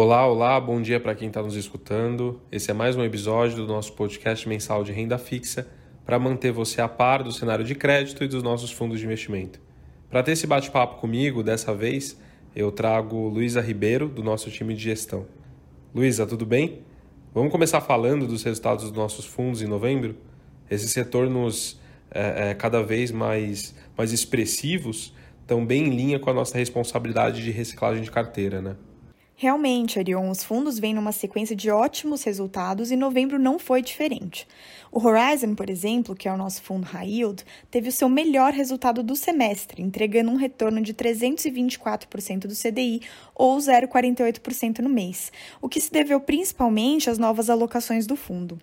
Olá, olá, bom dia para quem está nos escutando. Esse é mais um episódio do nosso podcast mensal de renda fixa para manter você a par do cenário de crédito e dos nossos fundos de investimento. Para ter esse bate-papo comigo, dessa vez, eu trago Luísa Ribeiro, do nosso time de gestão. Luísa, tudo bem? Vamos começar falando dos resultados dos nossos fundos em novembro? Esses retornos é, é, cada vez mais, mais expressivos estão bem em linha com a nossa responsabilidade de reciclagem de carteira, né? Realmente, Arion, os fundos vêm numa sequência de ótimos resultados e novembro não foi diferente. O Horizon, por exemplo, que é o nosso fundo high yield, teve o seu melhor resultado do semestre, entregando um retorno de 324% do CDI ou 0,48% no mês, o que se deveu principalmente às novas alocações do fundo.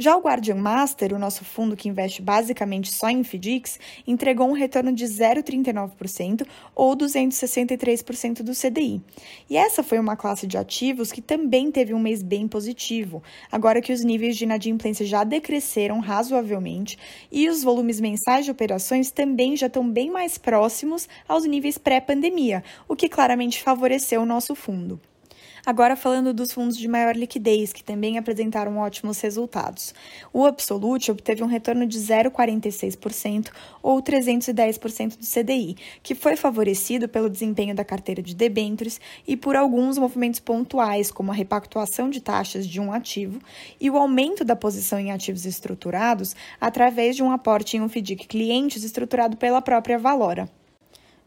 Já o Guardian Master, o nosso fundo que investe basicamente só em FDICs, entregou um retorno de 0,39% ou 263% do CDI. E essa foi uma classe de ativos que também teve um mês bem positivo, agora que os níveis de inadimplência já decresceram razoavelmente e os volumes mensais de operações também já estão bem mais próximos aos níveis pré-pandemia, o que claramente favoreceu o nosso fundo. Agora falando dos fundos de maior liquidez, que também apresentaram ótimos resultados. O Absolute obteve um retorno de 0,46% ou 310% do CDI, que foi favorecido pelo desempenho da carteira de debêntures e por alguns movimentos pontuais, como a repactuação de taxas de um ativo e o aumento da posição em ativos estruturados através de um aporte em um FDIC clientes estruturado pela própria Valora.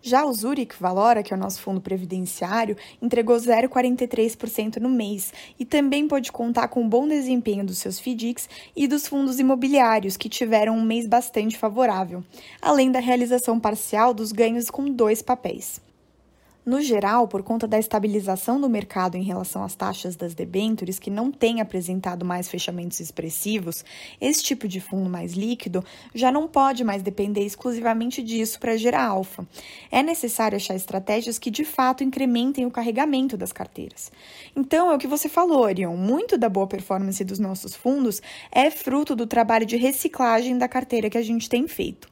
Já o Zurich Valora, que é o nosso fundo previdenciário, entregou 0,43% no mês e também pôde contar com o bom desempenho dos seus FDICs e dos fundos imobiliários, que tiveram um mês bastante favorável, além da realização parcial dos ganhos com dois papéis. No geral, por conta da estabilização do mercado em relação às taxas das debêntures, que não tem apresentado mais fechamentos expressivos, esse tipo de fundo mais líquido já não pode mais depender exclusivamente disso para gerar alfa. É necessário achar estratégias que de fato incrementem o carregamento das carteiras. Então, é o que você falou, Orion, muito da boa performance dos nossos fundos é fruto do trabalho de reciclagem da carteira que a gente tem feito.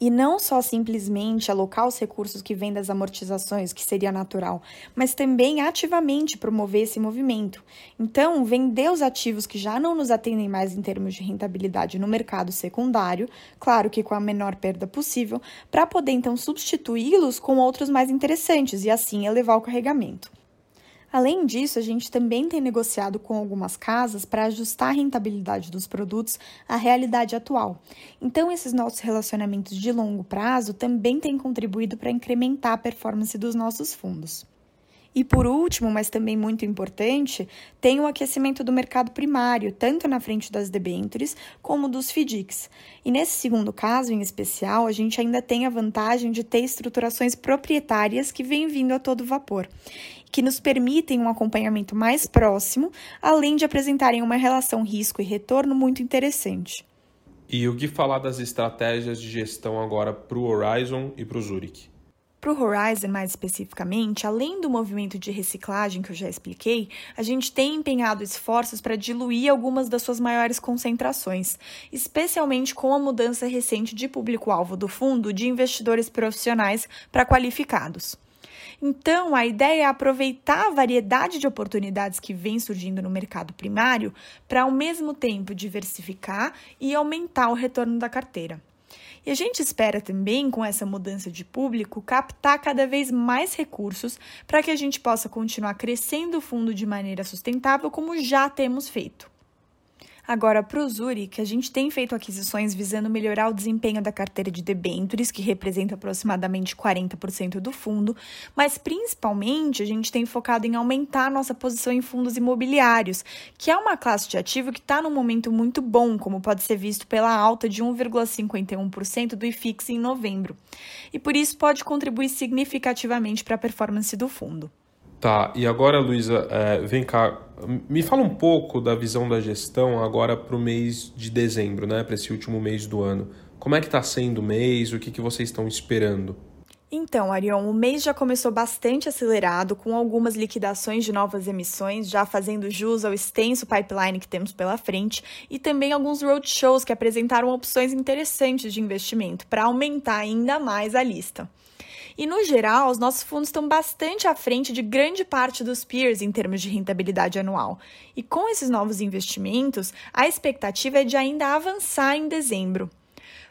E não só simplesmente alocar os recursos que vêm das amortizações, que seria natural, mas também ativamente promover esse movimento. Então, vender os ativos que já não nos atendem mais em termos de rentabilidade no mercado secundário, claro que com a menor perda possível, para poder então substituí-los com outros mais interessantes e assim elevar o carregamento. Além disso, a gente também tem negociado com algumas casas para ajustar a rentabilidade dos produtos à realidade atual. Então, esses nossos relacionamentos de longo prazo também têm contribuído para incrementar a performance dos nossos fundos. E por último, mas também muito importante, tem o aquecimento do mercado primário, tanto na frente das debêntures como dos FDICs. E nesse segundo caso, em especial, a gente ainda tem a vantagem de ter estruturações proprietárias que vêm vindo a todo vapor que nos permitem um acompanhamento mais próximo, além de apresentarem uma relação risco e retorno muito interessante. E o que falar das estratégias de gestão agora para o Horizon e para o Zurich? Para o Horizon, mais especificamente, além do movimento de reciclagem que eu já expliquei, a gente tem empenhado esforços para diluir algumas das suas maiores concentrações, especialmente com a mudança recente de público-alvo do fundo de investidores profissionais para qualificados. Então, a ideia é aproveitar a variedade de oportunidades que vem surgindo no mercado primário para, ao mesmo tempo, diversificar e aumentar o retorno da carteira. E a gente espera também, com essa mudança de público, captar cada vez mais recursos para que a gente possa continuar crescendo o fundo de maneira sustentável, como já temos feito. Agora, para o Zurich, a gente tem feito aquisições visando melhorar o desempenho da carteira de debêntures, que representa aproximadamente 40% do fundo, mas principalmente a gente tem focado em aumentar nossa posição em fundos imobiliários, que é uma classe de ativo que está num momento muito bom, como pode ser visto pela alta de 1,51% do IFIX em novembro. E por isso pode contribuir significativamente para a performance do fundo. Tá, e agora, Luísa, é, vem cá, me fala um pouco da visão da gestão agora para o mês de dezembro, né, para esse último mês do ano. Como é que está sendo o mês? O que, que vocês estão esperando? Então, Arion, o mês já começou bastante acelerado, com algumas liquidações de novas emissões, já fazendo jus ao extenso pipeline que temos pela frente, e também alguns roadshows que apresentaram opções interessantes de investimento para aumentar ainda mais a lista. E no geral, os nossos fundos estão bastante à frente de grande parte dos peers em termos de rentabilidade anual. E com esses novos investimentos, a expectativa é de ainda avançar em dezembro.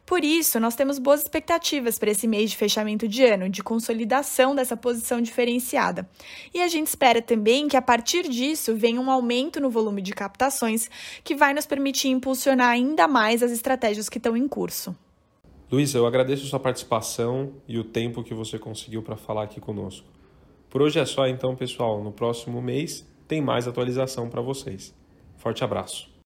Por isso, nós temos boas expectativas para esse mês de fechamento de ano, de consolidação dessa posição diferenciada. E a gente espera também que a partir disso venha um aumento no volume de captações, que vai nos permitir impulsionar ainda mais as estratégias que estão em curso. Luísa, eu agradeço sua participação e o tempo que você conseguiu para falar aqui conosco. Por hoje é só então, pessoal. No próximo mês tem mais atualização para vocês. Forte abraço.